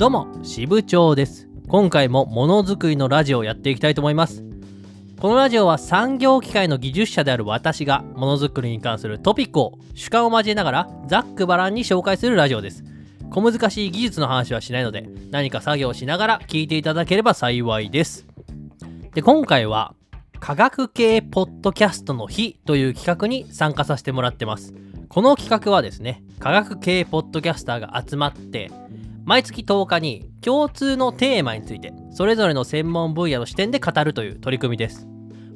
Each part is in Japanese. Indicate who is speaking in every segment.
Speaker 1: どうも支部長です。今回もものづくりのラジオをやっていきたいと思います。このラジオは産業機械の技術者である私がものづくりに関するトピックを主観を交えながらざっくばらんに紹介するラジオです。小難しい技術の話はしないので何か作業しながら聞いていただければ幸いです。で今回は科学系ポッドキャストの日という企画に参加させてもらってます。この企画はですね科学系ポッドキャスターが集まって毎月10日に共通のテーマについてそれぞれの専門分野の視点で語るという取り組みです。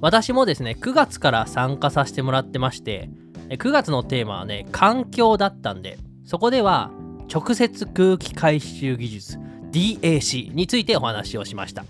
Speaker 1: 私もですね9月から参加させてもらってまして9月のテーマはね環境だったんでそこでは直接空気回収技術 DAC についてお話をしました。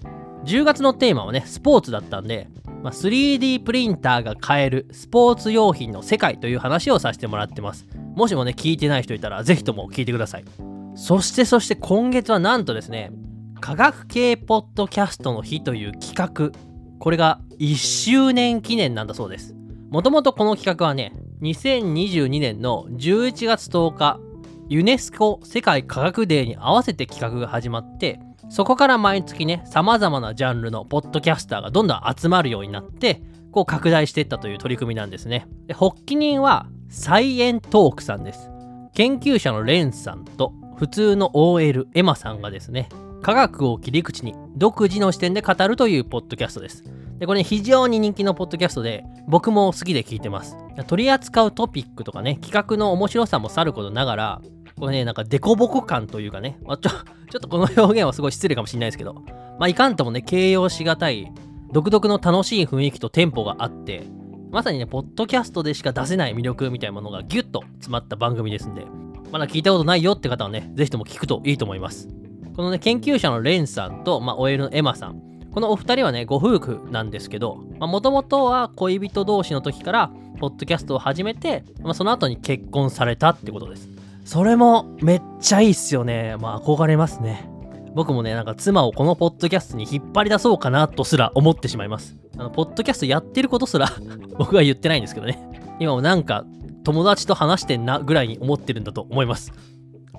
Speaker 1: 10月のテーマはねスポーツだったんで、ま、3D プリンターが買えるスポーツ用品の世界という話をさせてもらってます。もしもね聞いてない人いたらぜひとも聞いてください。そしてそして今月はなんとですね科学系ポッドキャストの日という企画。これが1周年記念なんだそうです。もともとこの企画はね2022年の11月10日ユネスコ世界科学デーに合わせて企画が始まってそこから毎月ね様々なジャンルのポッドキャスターがどんどん集まるようになってこう拡大していったという取り組みなんですね。で発起人はサイエントークさんです。研究者のレンさんと普通の OL エマさんがですね科学を切り口に独自の視点で語るというポッドキャストです。でこれ、非常に人気のポッドキャストで僕も好きで聞いてます。取り扱うトピックとかね企画の面白さもさることながらこれねなんかデコボコ感というかね、まあ、ちょ ちょっとこの表現はすごい失礼かもしれないですけどまあいかんともね形容しがたい独特の楽しい雰囲気とテンポがあってまさにねポッドキャストでしか出せない魅力みたいなものがギュッと詰まった番組ですんでまだ聞いたことないよって方はね、ぜひとも聞くといいと思います。このね、研究者のレンさんと、まあ、OL のエマさん。このお二人はね、ご夫婦なんですけど、もともとは恋人同士の時から、ポッドキャストを始めて、まあ、その後に結婚されたってことです。それもめっちゃいいっすよね。まあ、憧れますね。僕もね、なんか妻をこのポッドキャストに引っ張り出そうかなとすら思ってしまいます。あの、ポッドキャストやってることすら 僕は言ってないんですけどね。今もなんか友達と話してんなぐらいに思ってるんだと思います。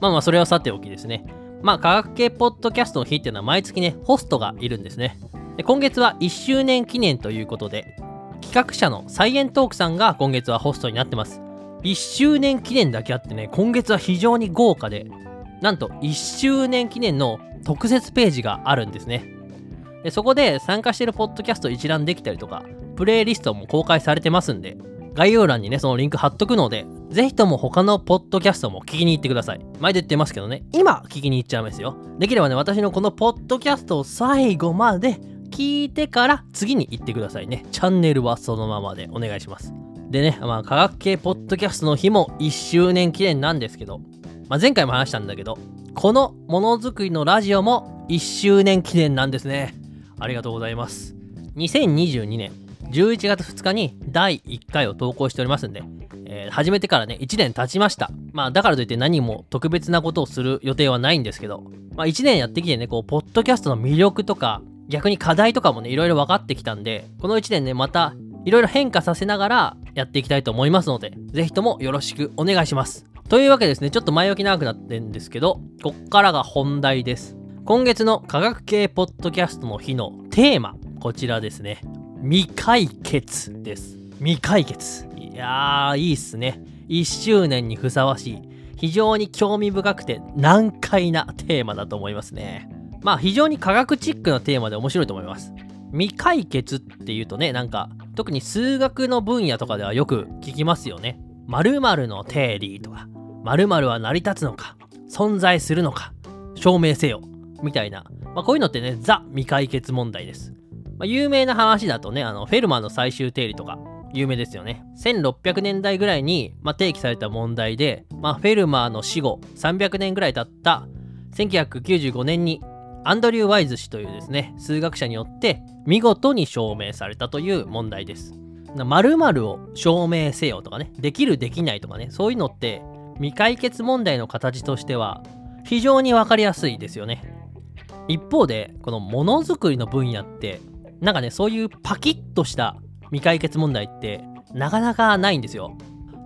Speaker 1: まあまあ、それはさておきですね。まあ、科学系ポッドキャストの日っていうのは毎月ね、ホストがいるんですね。で今月は1周年記念ということで、企画者のサイエントークさんが今月はホストになってます。1周年記念だけあってね、今月は非常に豪華で、なんと1周年記念の特設ページがあるんですね。でそこで参加してるポッドキャスト一覧できたりとか、プレイリストも公開されてますんで、概要欄にね、そのリンク貼っとくので、ぜひとも他のポッドキャストも聞きに行ってください。前で言ってますけどね、今聞きに行っちゃうんですよ。できればね、私のこのポッドキャストを最後まで聞いてから次に行ってくださいね。チャンネルはそのままでお願いします。でね、まあ、科学系ポッドキャストの日も1周年記念なんですけど、まあ、前回も話したんだけど、このものづくりのラジオも1周年記念なんですね。ありがとうございます。2022年11月2日に第1回を投稿しておりますんで、えー、始めてからね、1年経ちました。まあ、だからといって何も特別なことをする予定はないんですけど、まあ、1年やってきてね、こう、ポッドキャストの魅力とか、逆に課題とかもね、いろいろ分かってきたんで、この1年ね、また、いろいろ変化させながらやっていきたいと思いますので、ぜひともよろしくお願いします。というわけですね、ちょっと前置き長くなってんですけど、こっからが本題です。今月の科学系ポッドキャストの日のテーマ、こちらですね。未解決です。未解決。いやー、いいっすね。1周年にふさわしい。非常に興味深くて難解なテーマだと思いますね。まあ非常に科学チックなテーマで面白いと思います。未解決っていうとね、なんか特に数学の分野とかではよく聞きますよね。〇〇の定理とか、〇〇は成り立つのか、存在するのか、証明せよ、みたいな。まあこういうのってね、ザ未解決問題です。まあ、有名な話だとね、あの、フェルマーの最終定理とか、有名ですよね。1600年代ぐらいに、まあ、提起された問題で、まあ、フェルマーの死後300年ぐらい経った1995年にアンドリュー・ワイズ氏というですね、数学者によって見事に証明されたという問題です。〇〇を証明せよとかね、できるできないとかね、そういうのって未解決問題の形としては非常にわかりやすいですよね。一方で、このものづくりの分野ってなんかね、そういうパキッとした未解決問題ってなかなかないんですよ。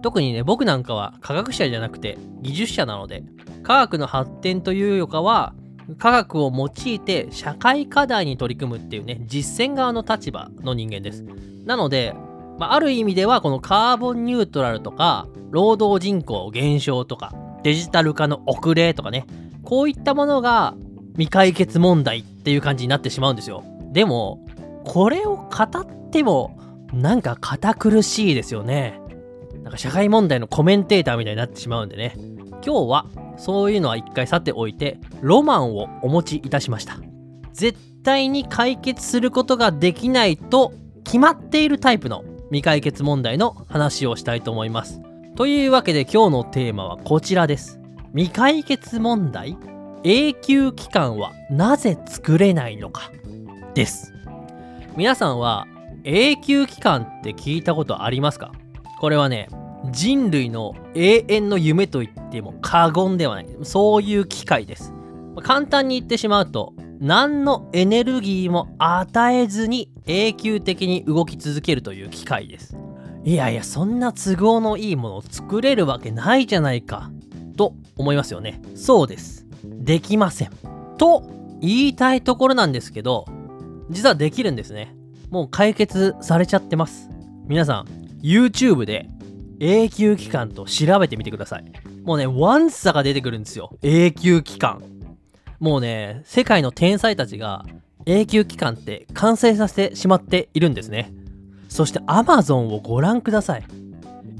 Speaker 1: 特にね、僕なんかは科学者じゃなくて技術者なので、科学の発展というよりかは、科学を用いて社会課題に取り組むっていうね実践側の立場の人間ですなので、まあ、ある意味ではこのカーボンニュートラルとか労働人口減少とかデジタル化の遅れとかねこういったものが未解決問題っていう感じになってしまうんですよでもこれを語ってもなんか堅苦しいですよね。なんか社会問題のコメンテーターみたいになってしまうんでね。今日はそういうのは一回さておいてロマンをお持ちいたしました。絶対に解決することができないと決まっているタイプの未解決問題の話をしたいと思います。というわけで今日のテーマはこちらです。未解決問題？永久期間はなぜ作れないのか？です。皆さんは永久期間って聞いたことありますか？これはね人類の永遠の夢と言っても過言ではない。そういう機械です。簡単に言ってしまうと何のエネルギーも与えずに永久的に動き続けるという機械です。いやいやそんな都合のいいものを作れるわけないじゃないか。と思いますよね。そうです。できません。と言いたいところなんですけど実はできるんですね。もう解決されちゃってます。皆さん YouTube で永久期間と調べてみてください。もうねワンサが出てくるんですよ。永久期間もうね世界の天才たちが永久期間って完成させてしまっているんですね。そして Amazon をご覧ください。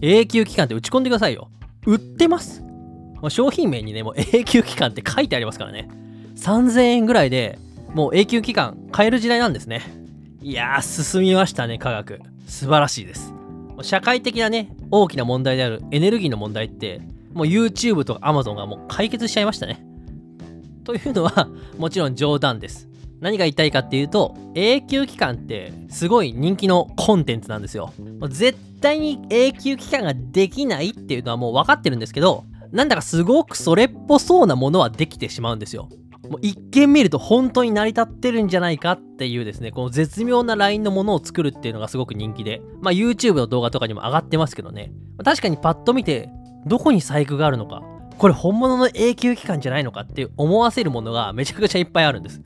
Speaker 1: 永久期間って打ち込んでくださいよ。売ってます。ま商品名にねもう永久期間って書いてありますからね。3000円ぐらいでもう永久期間買える時代なんですね。いやー進みましたね科学。素晴らしいです。社会的なね大きな問題であるエネルギーの問題ってもう YouTube とか Amazon がもう解決しちゃいましたね。というのは もちろん冗談です。何が言いたいかっていうと永久期間ってすごい人気のコンテンツなんですよ。もう絶対に永久期間ができないっていうのはもう分かってるんですけどなんだかすごくそれっぽそうなものはできてしまうんですよ。もう一見見ると本当に成り立ってるんじゃないかっていうですね、この絶妙なラインのものを作るっていうのがすごく人気で、まあ YouTube の動画とかにも上がってますけどね、確かにパッと見て、どこに細工があるのか、これ本物の永久期間じゃないのかって思わせるものがめちゃくちゃいっぱいあるんです。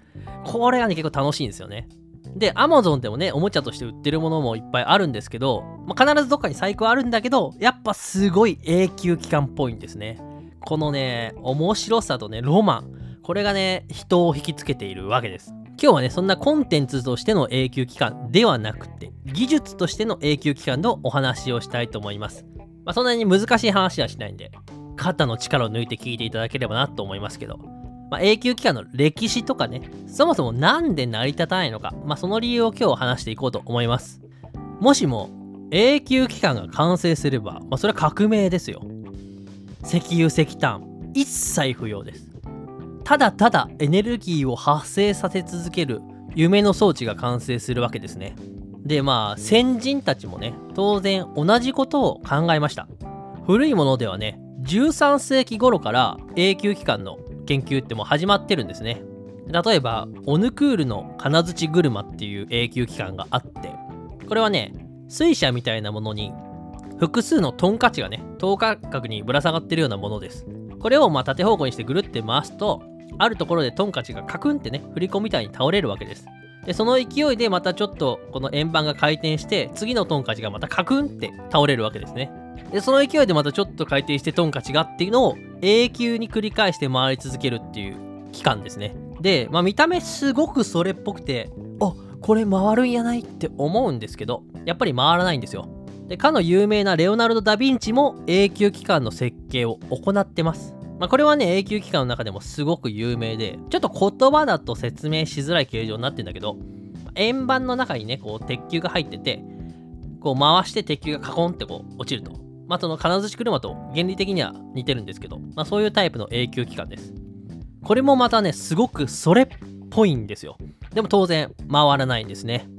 Speaker 1: これがね、結構楽しいんですよね。で、Amazon でもね、おもちゃとして売ってるものもいっぱいあるんですけど、まあ、必ずどっかに細工あるんだけど、やっぱすごい永久期間っぽいんですね。このね、面白さとね、ロマン。これがね、人を引きつけているわけです。今日はね、そんなコンテンツとしての永久期間ではなくて、技術としての永久期間のお話をしたいと思います。まあ、そんなに難しい話はしないんで、肩の力を抜いて聞いていただければなと思いますけど、まあ、永久期間の歴史とかね、そもそもなんで成り立たないのか、まあ、その理由を今日話していこうと思います。もしも永久期間が完成すれば、まあ、それは革命ですよ。石油石炭、一切不要です。ただただエネルギーを発生させ続ける夢の装置が完成するわけですね。でまあ先人たちもね当然同じことを考えました。古いものではね13世紀頃から永久期間の研究ってもう始まってるんですね。例えばオヌクールの金槌車っていう永久期間があってこれはね水車みたいなものに複数のトンカチがね等間隔にぶら下がってるようなものです。これをまあ縦方向にしてぐるって回すとあるところでトンカチがカクンってね、振り子みたいに倒れるわけです。で、その勢いでまたちょっとこの円盤が回転して、次のトンカチがまたカクンって倒れるわけですね。で、その勢いでまたちょっと回転してトンカチがっていうのを永久に繰り返して回り続けるっていう期間ですね。で、まあ見た目すごくそれっぽくて、あこれ回るんやないって思うんですけど、やっぱり回らないんですよ。で、かの有名なレオナルド・ダ・ヴィンチも永久期間の設計を行ってます。まあ、これはね、永久期間の中でもすごく有名で、ちょっと言葉だと説明しづらい形状になってんだけど、円盤の中にね、こう鉄球が入ってて、こう回して鉄球がカコンってこう落ちると。まあ、その金槌車と原理的には似てるんですけど、まあ、そういうタイプの永久期間です。これもまたね、すごくそれっぽいんですよ。でも当然、回らないんですね。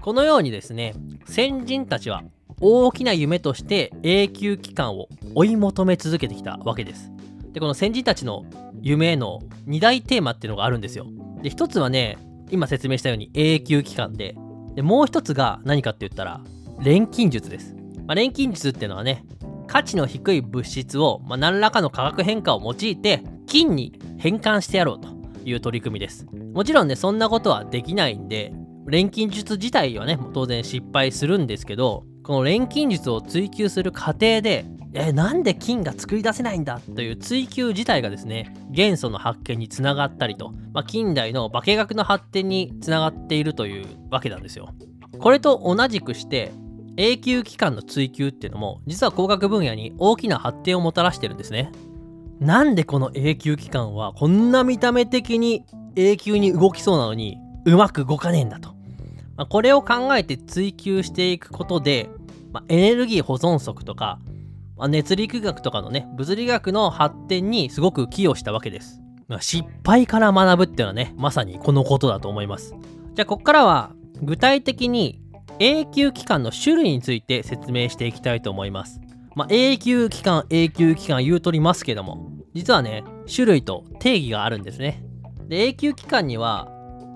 Speaker 1: このようにですね、先人たちは大きな夢として永久期間を追い求め続けてきたわけです。で、この先人たちの夢への2大テーマっていうのがあるんですよ。で、1つはね、今説明したように永久期間で、で、もう1つが何かって言ったら、錬金術です。まあ、錬金術っていうのはね、価値の低い物質を、まあ、何らかの化学変化を用いて金に変換してやろうという取り組みです。もちろんね、そんなことはできないんで、錬金術自体はね、当然失敗するんですけど、この錬金術を追求する過程で、え、なんで金が作り出せないんだという追求自体がですね、元素の発見につながったりと、まあ、近代の化学の発展につながっているというわけなんですよ。これと同じくして、永久期間の追求っていうのも、実は工学分野に大きな発展をもたらしてるんですね。なんでこの永久期間はこんな見た目的に永久に動きそうなのにうまく動かねえんだと。まあ、これを考えて追求していくことで、まあ、エネルギー保存則とか、ま、熱力学とかのね、物理学の発展にすごく寄与したわけです。まあ、失敗から学ぶっていうのはね、まさにこのことだと思います。じゃあ、ここからは具体的に永久期間の種類について説明していきたいと思います。まあ、永久期間、永久期間言うとりますけども、実はね、種類と定義があるんですね。で、永久期間には、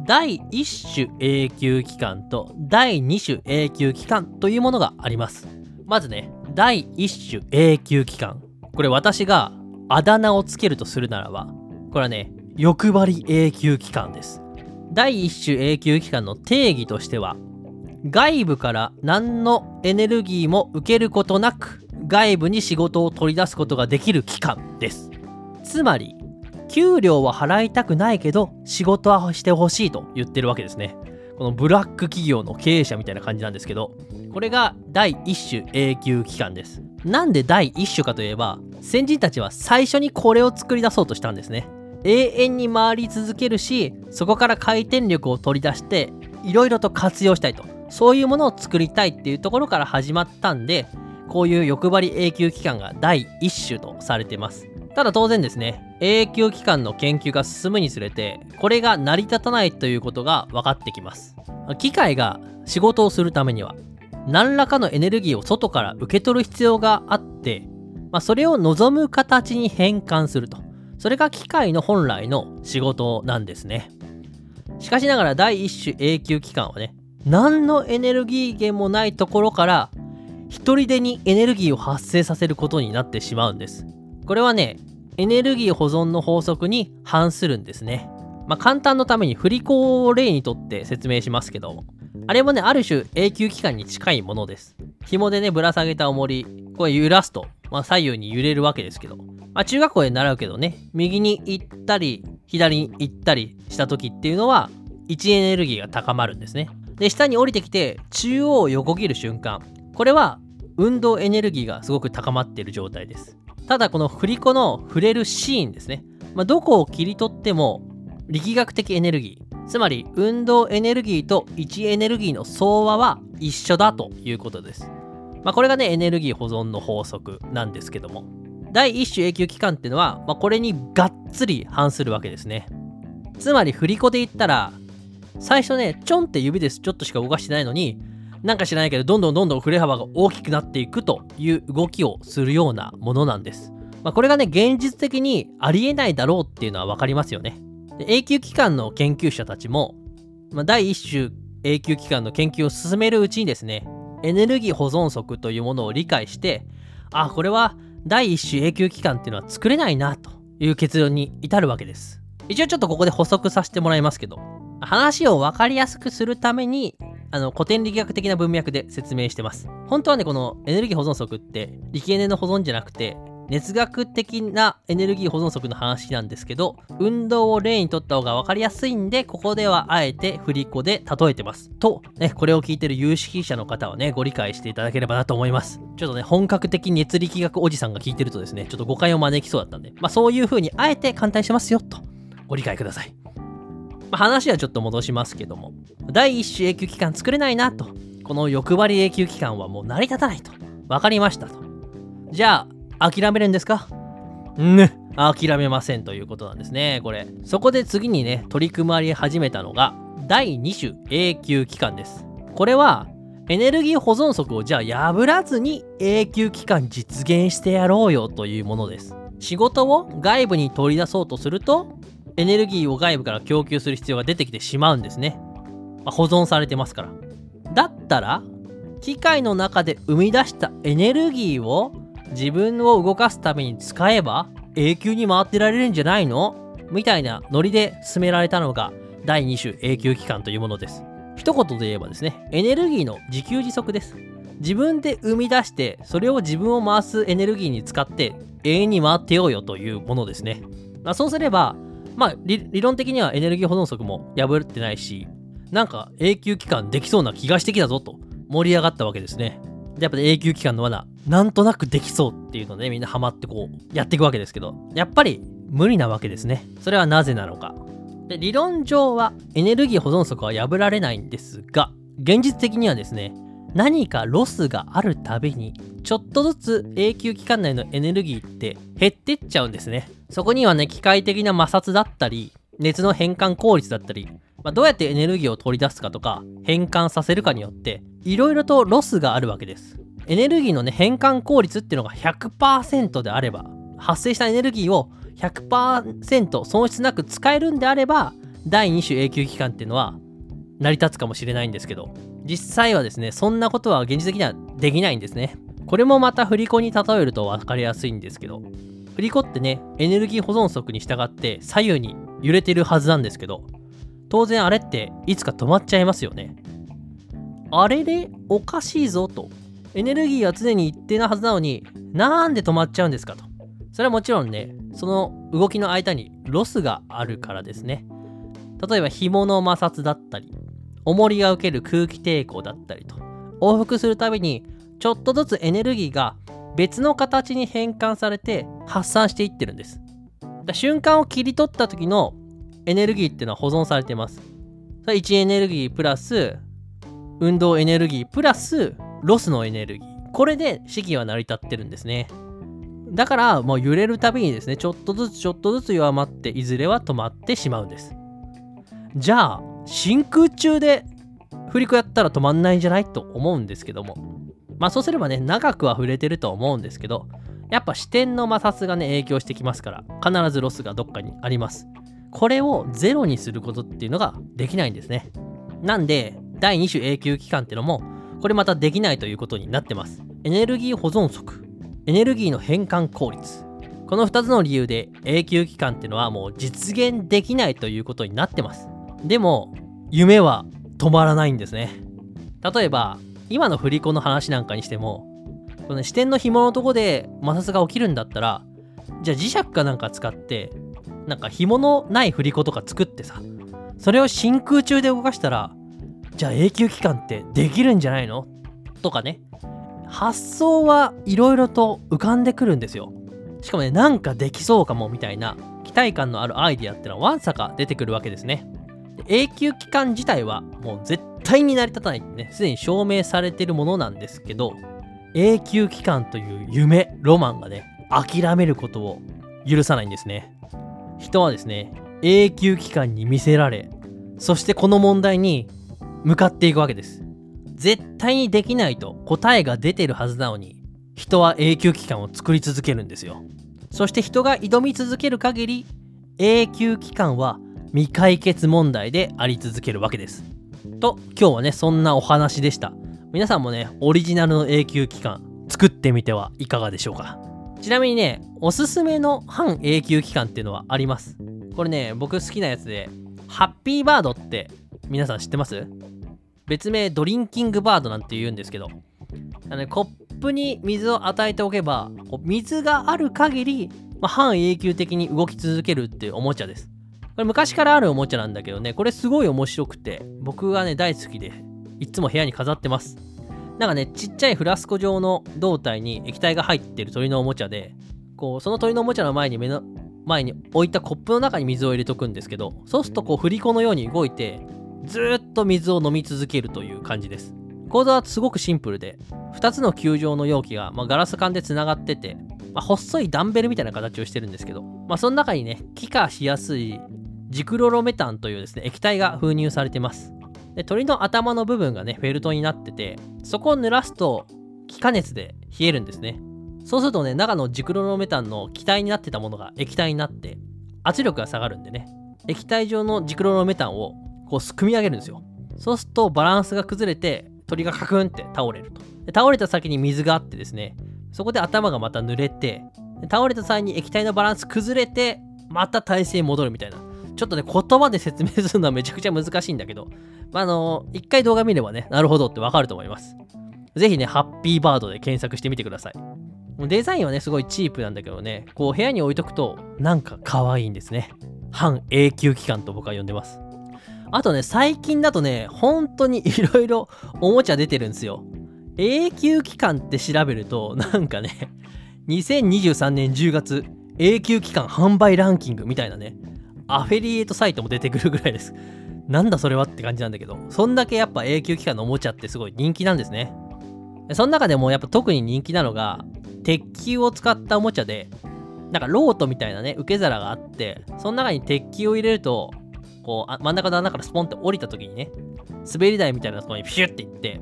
Speaker 1: 第1種永久期間と第2種永久期間というものがあります。まずね、第1種永久期間。これ私があだ名をつけるとするならば、これはね、欲張り永久期間です。第1種永久期間の定義としては、外部から何のエネルギーも受けることなく外部に仕事を取り出すことができる期間です。つまり、給料は払いたくないけど仕事はしてほしいと言ってるわけですね。このブラック企業の経営者みたいな感じなんですけど、これが第1種永久期間です。なんで第1種かといえば、先人たちは最初にこれを作り出そうとしたんですね。永遠に回り続けるし、そこから回転力を取り出して、いろいろと活用したいと。そういうものを作りたいっていうところから始まったんで、こういう欲張り永久期間が第1種とされてます。ただ当然ですね、永久期間の研究が進むにつれて、これが成り立たないということが分かってきます。機械が仕事をするためには、何らかのエネルギーを外から受け取る必要があって、まあ、それを望む形に変換すると。それが機械の本来の仕事なんですね。しかしながら第1種永久期間はね、何のエネルギー源もないところから一人でにエネルギーを発生させることになってしまうんです。これはね、エネルギー保存の法則に反するんですね。まあ、簡単のために振り子を例にとって説明しますけど、あれもね、ある種永久期間に近いものです。紐でね、ぶら下げた重り、これ揺らすと、まあ、左右に揺れるわけですけど、まあ、中学校で習うけどね、右に行ったり、左に行ったりした時っていうのは、位置エネルギーが高まるんですね。で、下に降りてきて、中央を横切る瞬間、これは運動エネルギーがすごく高まっている状態です。ただこの振り子の触れるシーンですね。まあ、どこを切り取っても力学的エネルギー、つまり運動エネルギーと位置エネルギーの相和は一緒だということです。まあ、これがね、エネルギー保存の法則なんですけども。第一種永久期間っていうのは、まあ、これにがっつり反するわけですね。つまり振り子で言ったら、最初ね、ちょんって指ですちょっとしか動かしてないのに、なんか知らないけど、どんどんどんどん振れ幅が大きくなっていくという動きをするようなものなんです。まあ、これがね、現実的にありえないだろうっていうのはわかりますよね。永久期間の研究者たちも、まあ、第一種永久期間の研究を進めるうちにですね、エネルギー保存則というものを理解して、あ、これは第一種永久期間っていうのは作れないなという結論に至るわけです。一応ちょっとここで補足させてもらいますけど、話を分かりやすくするためにあの古典力学的な文脈で説明してます。本当はね、このエネルギー保存則って力エネの保存じゃなくて、熱学的なエネルギー保存則の話なんですけど、運動を例にとった方が分かりやすいんで、ここではあえて振り子で例えてます。と、ね、これを聞いてる有識者の方はね、ご理解していただければなと思います。ちょっとね、本格的熱力学おじさんが聞いてるとですね、ちょっと誤解を招きそうだったんで、まあそういう風にあえて簡単にしてますよ、とご理解ください。ま、話はちょっと戻しますけども、第1種永久期間作れないなと、この欲張り永久期間はもう成り立たないと、分かりましたと。じゃあ、諦めるんですか？ね、諦めませんということなんですね、これ。そこで次にね、取り組まれ始めたのが、第2種永久期間です。これは、エネルギー保存則をじゃあ破らずに永久期間実現してやろうよというものです。仕事を外部に取り出そうとするとエネルギーを外部から供給する必要が出てきてしまうんですね。まあ、保存されてますから。だったら、機械の中で生み出したエネルギーを自分を動かすために使えば永久に回ってられるんじゃないの？みたいなノリで進められたのが第2種永久期間というものです。一言で言えばですねエネルギーの自給自足です。自分で生み出してそれを自分を回すエネルギーに使って永遠に回ってようよというものですね、まあ、そうすればまあ理論的にはエネルギー保存則も破ってないしなんか永久期間できそうな気がしてきたぞと盛り上がったわけですね。でやっぱり永久期間の罠なんとなくできそうっていうのでみんなハマってこうやっていくわけですけどやっぱり無理なわけですね。それはなぜなのか。で理論上はエネルギー保存則は破られないんですが現実的にはですね何かロスがあるたびにちょっとずつ永久機関内のエネルギーって減ってっちゃうんですね。そこにはね機械的な摩擦だったり熱の変換効率だったり、まあ、どうやってエネルギーを取り出すかとか変換させるかによっていろいろとロスがあるわけです。エネルギーのね変換効率っていうのが100%であれば発生したエネルギーを100%損失なく使えるんであれば第2種永久機関っていうのは成り立つかもしれないんですけど実際はですねそんなことは現実的にはできないんですね。これもまた振り子に例えると分かりやすいんですけど振り子ってねエネルギー保存則に従って左右に揺れてるはずなんですけど当然あれっていつか止まっちゃいますよね。あれでおかしいぞとエネルギーは常に一定なはずなのになんで止まっちゃうんですかと。それはもちろんねその動きの間にロスがあるからですね。例えば紐の摩擦だったり重りが受ける空気抵抗だったりと。往復するたびにちょっとずつエネルギーが別の形に変換されて発散していってるんです。瞬間を切り取った時のエネルギーっていうのは保存されてます。それ位置エネルギープラス運動エネルギープラスロスのエネルギー。これで式は成り立ってるんですね。だからもう揺れるたびにですねちょっとずつちょっとずつ弱まっていずれは止まってしまうんです。じゃあ真空中で振り子やったら止まんないんじゃないと思うんですけども。まあそうすればね長くは触れてると思うんですけどやっぱ視点の摩擦がね影響してきますから必ずロスがどっかにあります。これをゼロにすることっていうのができないんですね。なんで第2種永久期間ってのもこれまたできないということになってます。エネルギー保存則。エネルギーの変換効率。この2つの理由で永久期間ってのはもう実現できないということになってます。でも夢は止まらないんですね。例えば今の振り子の話なんかにしてもこの視点の紐のとこで摩擦が起きるんだったらじゃあ磁石かなんか使ってなんか紐のない振り子とか作ってさそれを真空中で動かしたらじゃあ永久期間ってできるんじゃないの？とかね。発想はいろいろと浮かんでくるんですよ。しかもねなんかできそうかもみたいな期待感のあるアイディアってのはわんさか出てくるわけですね。永久期間自体はもう絶対に成り立たないってね、すでに証明されてるものなんですけど、永久期間という夢、ロマンがね、諦めることを許さないんですね。人はですね、永久期間に見せられ、そしてこの問題に向かっていくわけです。絶対にできないと答えが出てるはずなのに、人は永久期間を作り続けるんですよ。そして人が挑み続ける限り、永久期間は未解決問題であり続けるわけです。と今日はねそんなお話でした。皆さんもねオリジナルの永久期間作ってみてはいかがでしょうか。ちなみにねおすすめの半永久期間っていうのはあります。これね僕好きなやつでハッピーバードって皆さん知ってます？別名ドリンキングバードなんて言うんですけど。あの、コップに水を与えておけば水がある限り、まあ、半永久的に動き続けるっていうおもちゃです。これ昔からあるおもちゃなんだけどね、これすごい面白くて、僕はね、大好きで、いつも部屋に飾ってます。なんかね、ちっちゃいフラスコ状の胴体に液体が入ってる鳥のおもちゃで、こう、その鳥のおもちゃの前に目の、前に置いたコップの中に水を入れとくんですけど、そうするとこう、振り子のように動いて、ずっと水を飲み続けるという感じです。構造はすごくシンプルで、2つの球状の容器が、まあ、ガラス管で繋がってて、まあ、細いダンベルみたいな形をしてるんですけど、まあ、その中にね、気化しやすいジクロロメタンというですね、液体が封入されてます。で鳥の頭の部分がね、フェルトになってて、そこを濡らすと気化熱で冷えるんですね。そうするとね、中のジクロロメタンの気体になってたものが液体になって、圧力が下がるんでね、液体状のジクロロメタンをこう組み上げるんですよ。そうするとバランスが崩れて、鳥がカクンって倒れると。で倒れた先に水があってですね、そこで頭がまた濡れて、倒れた際に液体のバランス崩れて、また体勢戻るみたいな。ちょっとね、言葉で説明するのはめちゃくちゃ難しいんだけど、まあ、あの一回動画見ればね、なるほどってわかると思います。ぜひね、ハッピーバードで検索してみてください。デザインはね、すごいチープなんだけどね、こう部屋に置いとくと、なんか可愛いんですね。半永久期間と僕は呼んでます。あとね、最近だとね、本当にいろいろおもちゃ出てるんですよ。永久期間って調べると、なんかね、2023年10月、永久期間販売ランキングみたいなね、アフェリエイトサイトも出てくるぐらいです。なんだそれはって感じなんだけど、そんだけやっぱ永久期間のおもちゃってすごい人気なんですね。その中でもやっぱ特に人気なのが、鉄球を使ったおもちゃで、なんかロートみたいなね、受け皿があって、その中に鉄球を入れると、こうあ、真ん中の穴からスポンって降りた時にね、滑り台みたいなところにピシュっていって、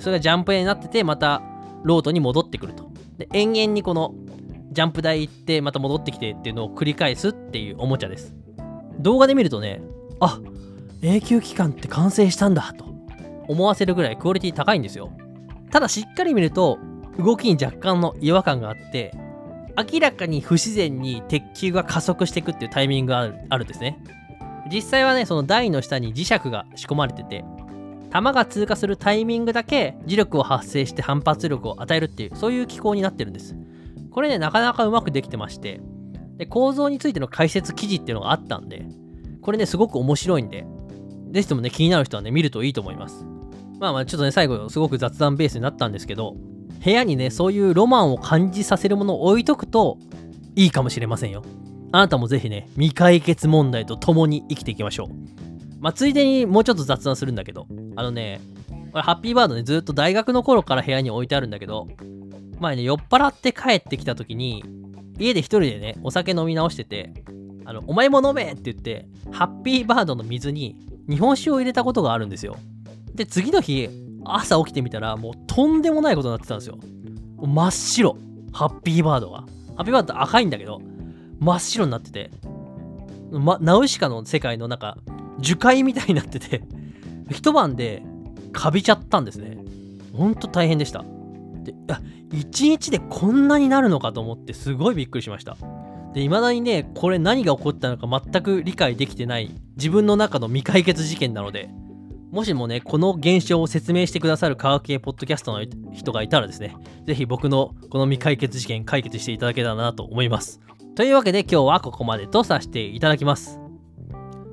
Speaker 1: それがジャンプ台になってて、またロートに戻ってくると。で、延々にこのジャンプ台行って、また戻ってきてっていうのを繰り返すっていうおもちゃです。動画で見るとね、あ永久期間って完成したんだと思わせるぐらいクオリティ高いんですよ。ただしっかり見ると、動きに若干の違和感があって、明らかに不自然に鉄球が加速していくっていうタイミングがあるんですね。実際はね、その台の下に磁石が仕込まれてて、弾が通過するタイミングだけ磁力を発生して反発力を与えるっていう、そういう機構になってるんです。これね、なかなかうまくできてまして、で構造についての解説記事っていうのがあったんで、これね、すごく面白いんで、ぜひともね、気になる人はね、見るといいと思います。まあまあ、ちょっとね、最後、すごく雑談ベースになったんですけど、部屋にね、そういうロマンを感じさせるものを置いとくと、いいかもしれませんよ。あなたもぜひね、未解決問題と共に生きていきましょう。まあ、ついでにもうちょっと雑談するんだけど、あのね、これハッピーバードね、ずっと大学の頃から部屋に置いてあるんだけど、前ね、酔っ払って帰ってきた時に、家で一人でね、お酒飲み直してて、あの、お前も飲めって言って、ハッピーバードの水に日本酒を入れたことがあるんですよ。で、次の日、朝起きてみたら、もうとんでもないことになってたんですよ。真っ白。ハッピーバードが。ハッピーバード赤いんだけど、真っ白になってて、ま、ナウシカの世界のなんか、樹海みたいになってて、一晩でカビちゃったんですね。ほんと大変でした。で、あ、一日でこんなになるのかと思ってすごいびっくりしました。で、未だにね、これ何が起こったのか全く理解できてない自分の中の未解決事件なので、もしもね、この現象を説明してくださる科学系ポッドキャストの人がいたらですね、ぜひ僕のこの未解決事件解決していただけたらなと思います。というわけで今日はここまでとさせていただきます。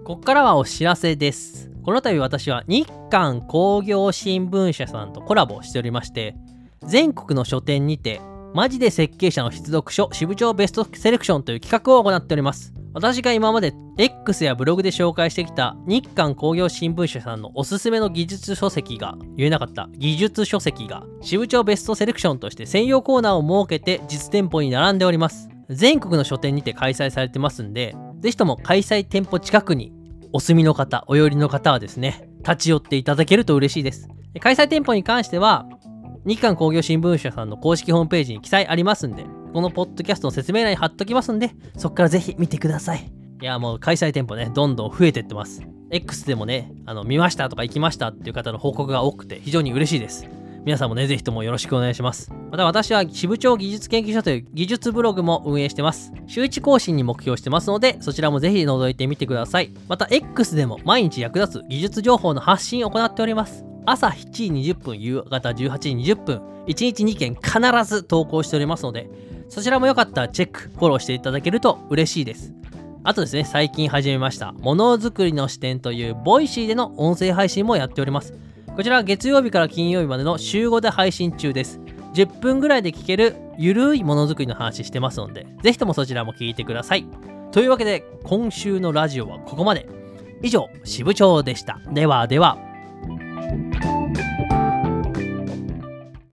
Speaker 1: ここからはお知らせです。この度私は日韓工業新聞社さんとコラボしておりまして、全国の書店にて、マジで設計者の必読書支部長ベストセレクションという企画を行っております。私が今まで X やブログで紹介してきた日韓工業新聞社さんのおすすめの技術書籍が、言えなかった技術書籍が支部長ベストセレクションとして専用コーナーを設けて実店舗に並んでおります。全国の書店にて開催されてますんで、ぜひとも開催店舗近くにお住みの方、お寄りの方はですね、立ち寄っていただけると嬉しいです。開催店舗に関しては、日韓工業新聞社さんの公式ホームページに記載ありますんで、このポッドキャストの説明欄に貼っときますんで、そこからぜひ見てください。いや、もう開催店舗ね、どんどん増えてってます。X でもね、あの見ましたとか行きましたっていう方の報告が多くて非常に嬉しいです。皆さんもね、ぜひともよろしくお願いします。また私は支部長技術研究所という技術ブログも運営してます。週1更新に目標してますので、そちらもぜひ覗いてみてください。また X でも毎日役立つ技術情報の発信を行っております。朝7時20分、夕方18時20分、1日2件必ず投稿しておりますので、そちらもよかったらチェック、フォローしていただけると嬉しいです。あとですね、最近始めました、ものづくりの視点というボイシーでの音声配信もやっております。こちらは月曜日から金曜日までの週5で配信中です。10分ぐらいで聞けるゆるいものづくりの話してますので、ぜひともそちらも聞いてください。というわけで、今週のラジオはここまで。以上、支部長でした。ではでは。